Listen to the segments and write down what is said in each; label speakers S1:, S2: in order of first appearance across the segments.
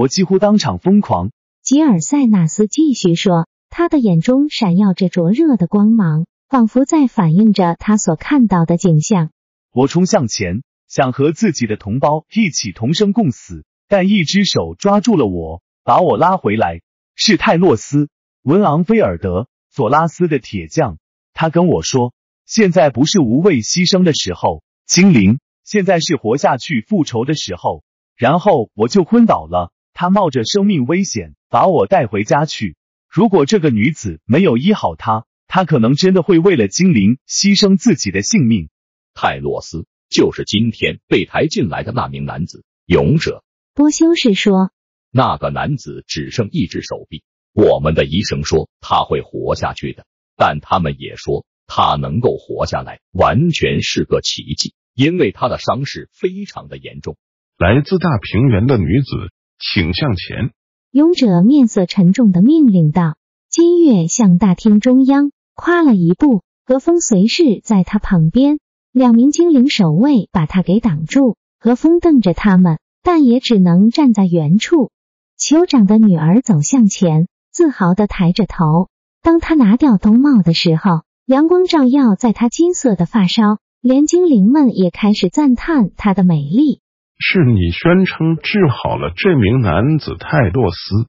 S1: 我几乎当场疯狂。
S2: 吉尔塞纳斯继续说，他的眼中闪耀着灼热的光芒，仿佛在反映着他所看到的景象。
S1: 我冲向前，想和自己的同胞一起同生共死，但一只手抓住了我，把我拉回来。是泰洛斯·文昂菲尔德·索拉斯的铁匠。他跟我说，现在不是无畏牺牲的时候，精灵，现在是活下去复仇的时候。然后我就昏倒了。他冒着生命危险把我带回家去。如果这个女子没有医好他，他可能真的会为了精灵牺牲自己的性命。
S3: 泰洛斯就是今天被抬进来的那名男子，勇者。
S2: 波修士说，
S3: 那个男子只剩一只手臂。我们的医生说他会活下去的，但他们也说他能够活下来完全是个奇迹，因为他的伤势非常的严重。
S4: 来自大平原的女子。请向前！
S2: 勇者面色沉重的命令道。金月向大厅中央跨了一步，何风随侍在他旁边。两名精灵守卫把他给挡住。何风瞪着他们，但也只能站在原处。酋长的女儿走向前，自豪的抬着头。当他拿掉兜帽的时候，阳光照耀在他金色的发梢，连精灵们也开始赞叹她的美丽。
S4: 是你宣称治好了这名男子泰洛斯·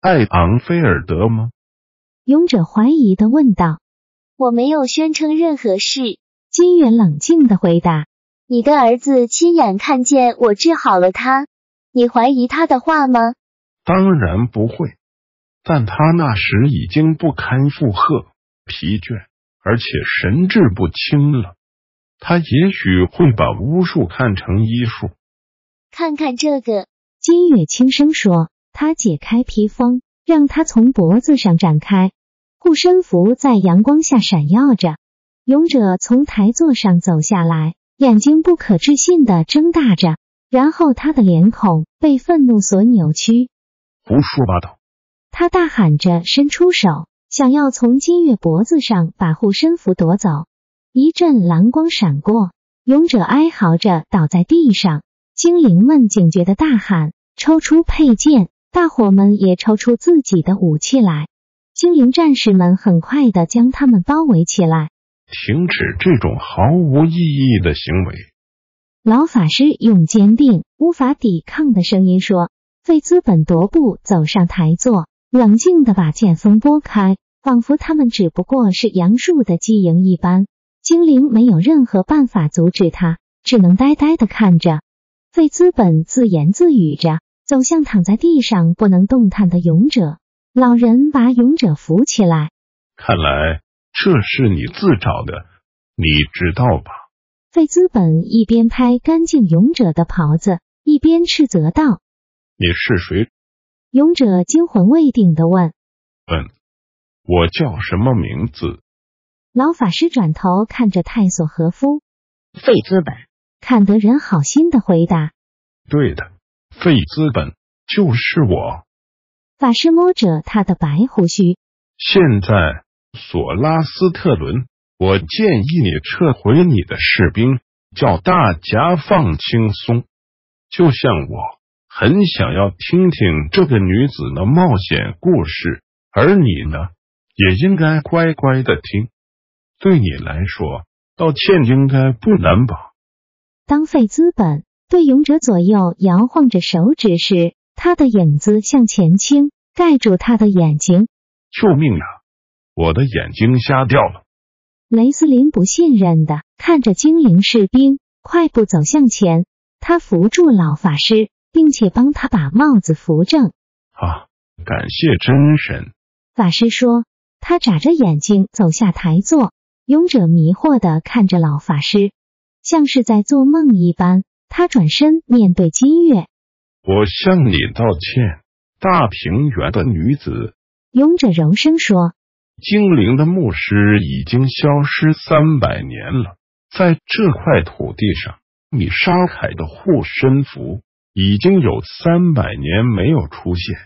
S4: 艾昂菲尔德吗？
S2: 勇者怀疑的问道。
S5: 我没有宣称任何事。
S2: 金远冷静的回答。
S5: 你的儿子亲眼看见我治好了他，你怀疑他的话吗？
S4: 当然不会。但他那时已经不堪负荷、疲倦，而且神志不清了。他也许会把巫术看成医术。
S5: 看看这个，
S2: 金月轻声说。他解开披风，让他从脖子上展开。护身符在阳光下闪耀着。勇者从台座上走下来，眼睛不可置信的睁大着，然后他的脸孔被愤怒所扭曲。
S4: 胡说八道！
S2: 他大喊着，伸出手，想要从金月脖子上把护身符夺走。一阵蓝光闪过，勇者哀嚎着倒在地上。精灵们警觉的大喊：“抽出佩剑！”大伙们也抽出自己的武器来。精灵战士们很快的将他们包围起来。
S4: 停止这种毫无意义的行为！
S2: 老法师用坚定、无法抵抗的声音说。费兹本踱步走上台座，冷静的把剑锋拨开，仿佛他们只不过是杨树的基营一般。精灵没有任何办法阻止他，只能呆呆的看着。费兹本自言自语着，走向躺在地上不能动弹的勇者。老人把勇者扶起来。
S4: 看来这是你自找的，你知道吧？
S2: 费兹本一边拍干净勇者的袍子，一边斥责道：“
S4: 你是谁？”
S2: 勇者惊魂未定的问：“
S4: 嗯，我叫什么名字？”
S2: 老法师转头看着泰索和夫，
S6: 费兹本。
S2: 坎德人好心的回答：“
S4: 对的，费资本就是我。”
S2: 法师摸着他的白胡须。
S4: 现在，索拉斯特伦，我建议你撤回你的士兵，叫大家放轻松。就像我很想要听听这个女子的冒险故事，而你呢，也应该乖乖的听。对你来说，道歉应该不难吧？
S2: 当费资本对勇者左右摇晃着手指时，他的影子向前倾，盖住他的眼睛。
S4: 救命啊！我的眼睛瞎掉了。
S2: 雷斯林不信任的看着精灵士兵，快步走向前。他扶住老法师，并且帮他把帽子扶正。
S4: 啊，感谢真神！
S2: 法师说。他眨着眼睛走下台座。勇者迷惑的看着老法师。像是在做梦一般，他转身面对金月。
S4: 我向你道歉，大平原的女子。
S2: 勇者柔声说：“
S4: 精灵的牧师已经消失三百年了，在这块土地上，米沙凯的护身符已经有三百年没有出现。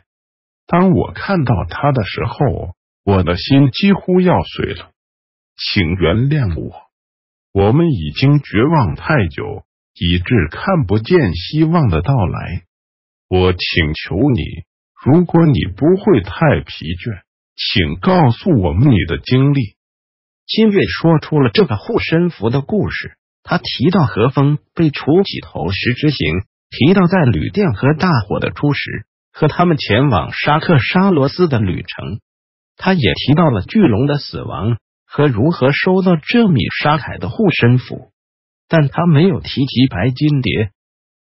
S4: 当我看到他的时候，我的心几乎要碎了。请原谅我，我们已经绝望太久。”以致看不见希望的到来。我请求你，如果你不会太疲倦，请告诉我们你的经历。
S6: 金月说出了这个护身符的故事。他提到何风被除几头石之行，提到在旅店和大火的初始，和他们前往沙克沙罗斯的旅程。他也提到了巨龙的死亡和如何收到这米沙凯的护身符。但他没有提及白金蝶。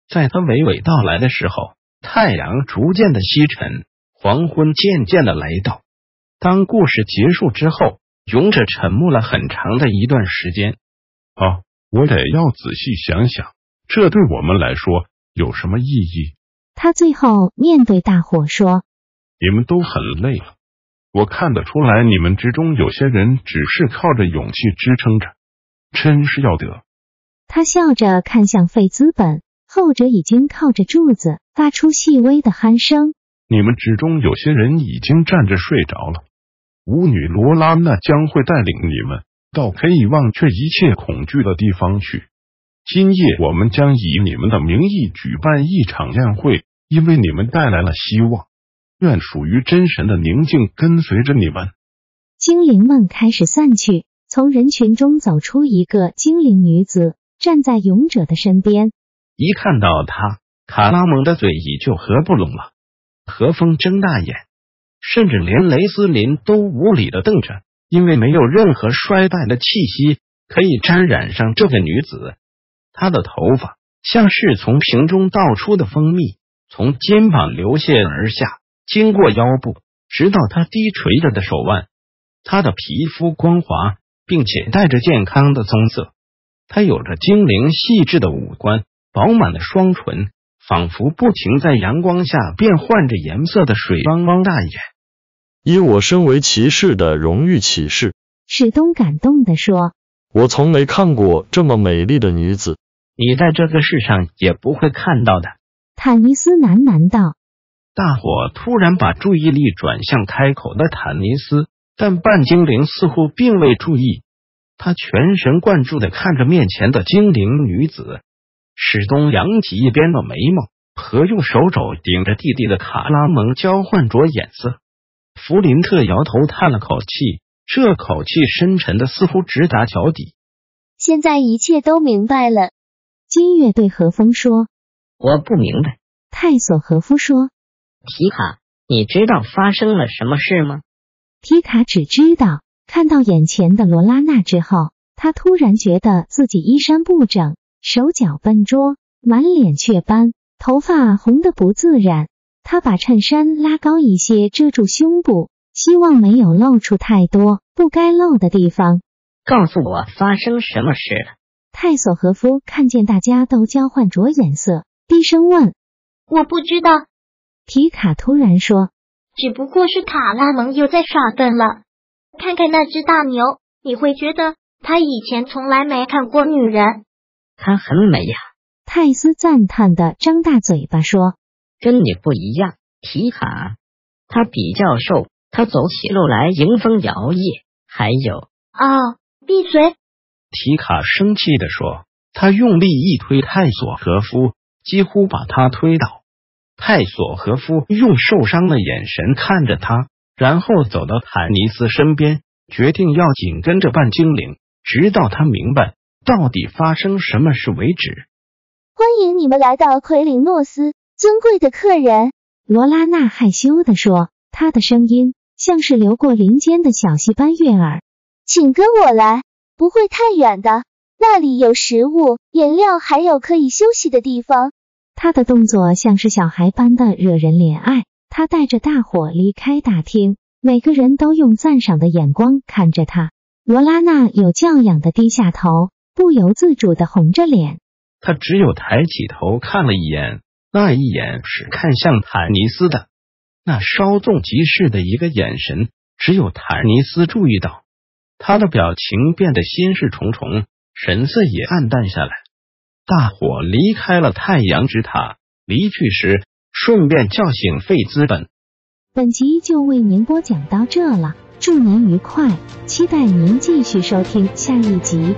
S6: 在他娓娓道来的时候，太阳逐渐的西沉，黄昏渐渐的来到。当故事结束之后，勇者沉默了很长的一段时间。
S4: 啊，我得要仔细想想，这对我们来说有什么意义？
S2: 他最后面对大伙说：“
S4: 你们都很累了，我看得出来，你们之中有些人只是靠着勇气支撑着，真是要得。”
S2: 他笑着看向费资本，后者已经靠着柱子发出细微的鼾声。
S4: 你们之中有些人已经站着睡着了。舞女罗拉娜将会带领你们到可以忘却一切恐惧的地方去。今夜我们将以你们的名义举办一场宴会，因为你们带来了希望。愿属于真神的宁静跟随着你们。
S2: 精灵们开始散去，从人群中走出一个精灵女子。站在勇者的身边，
S6: 一看到她，卡拉蒙的嘴已就合不拢了。何风睁大眼，甚至连雷斯林都无理的瞪着，因为没有任何衰败的气息可以沾染上这个女子。她的头发像是从瓶中倒出的蜂蜜，从肩膀流泻而下，经过腰部，直到他低垂着的手腕。他的皮肤光滑，并且带着健康的棕色。他有着精灵细致的五官，饱满的双唇，仿佛不停在阳光下变换着颜色的水汪汪大眼。
S7: 以我身为骑士的荣誉起誓，
S2: 史东感动的说：“
S7: 我从没看过这么美丽的女子，
S6: 你在这个世上也不会看到的。”
S2: 坦尼斯喃喃道。
S6: 大伙突然把注意力转向开口的坦尼斯，但半精灵似乎并未注意。他全神贯注的看着面前的精灵女子，史东扬起一边的眉毛，和用手肘顶着弟弟的卡拉蒙交换着眼色。弗林特摇头叹了口气，这口气深沉的似乎直达脚底。
S5: 现在一切都明白了，
S2: 金月对何风说：“
S8: 我不明白。”
S2: 泰索和夫说：“
S8: 皮卡，你知道发生了什么事吗？”
S2: 皮卡只知道。看到眼前的罗拉娜之后，他突然觉得自己衣衫不整，手脚笨拙，满脸雀斑，头发红的不自然。他把衬衫拉高一些，遮住胸部，希望没有露出太多不该露的地方。
S8: 告诉我发生什么事了？
S2: 泰索和夫看见大家都交换着眼色，低声问：“
S9: 我不知道。”
S2: 皮卡突然说：“
S9: 只不过是卡拉蒙又在耍笨了。”看看那只大牛，你会觉得他以前从来没看过女人。
S8: 她很美呀，
S2: 泰斯赞叹的张大嘴巴说：“
S8: 跟你不一样，皮卡。他比较瘦，他走起路来迎风摇曳。还有……
S9: 哦，闭嘴！”
S6: 皮卡生气的说，他用力一推泰索和夫，几乎把他推倒。泰索和夫用受伤的眼神看着他。然后走到坦尼斯身边，决定要紧跟着半精灵，直到他明白到底发生什么事为止。
S5: 欢迎你们来到奎林诺斯，尊贵的客人。
S2: 罗拉娜害羞地说，她的声音像是流过林间的小溪般悦耳。
S5: 请跟我来，不会太远的，那里有食物、饮料，还有可以休息的地方。
S2: 他的动作像是小孩般的惹人怜爱。他带着大伙离开大厅，每个人都用赞赏的眼光看着他。罗拉娜有教养的低下头，不由自主的红着脸。
S6: 他只有抬起头看了一眼，那一眼是看向坦尼斯的，那稍纵即逝的一个眼神，只有坦尼斯注意到。他的表情变得心事重重，神色也暗淡下来。大伙离开了太阳之塔，离去时顺便叫醒费资本。
S2: 本集就为您播讲到这了，祝您愉快，期待您继续收听下一集。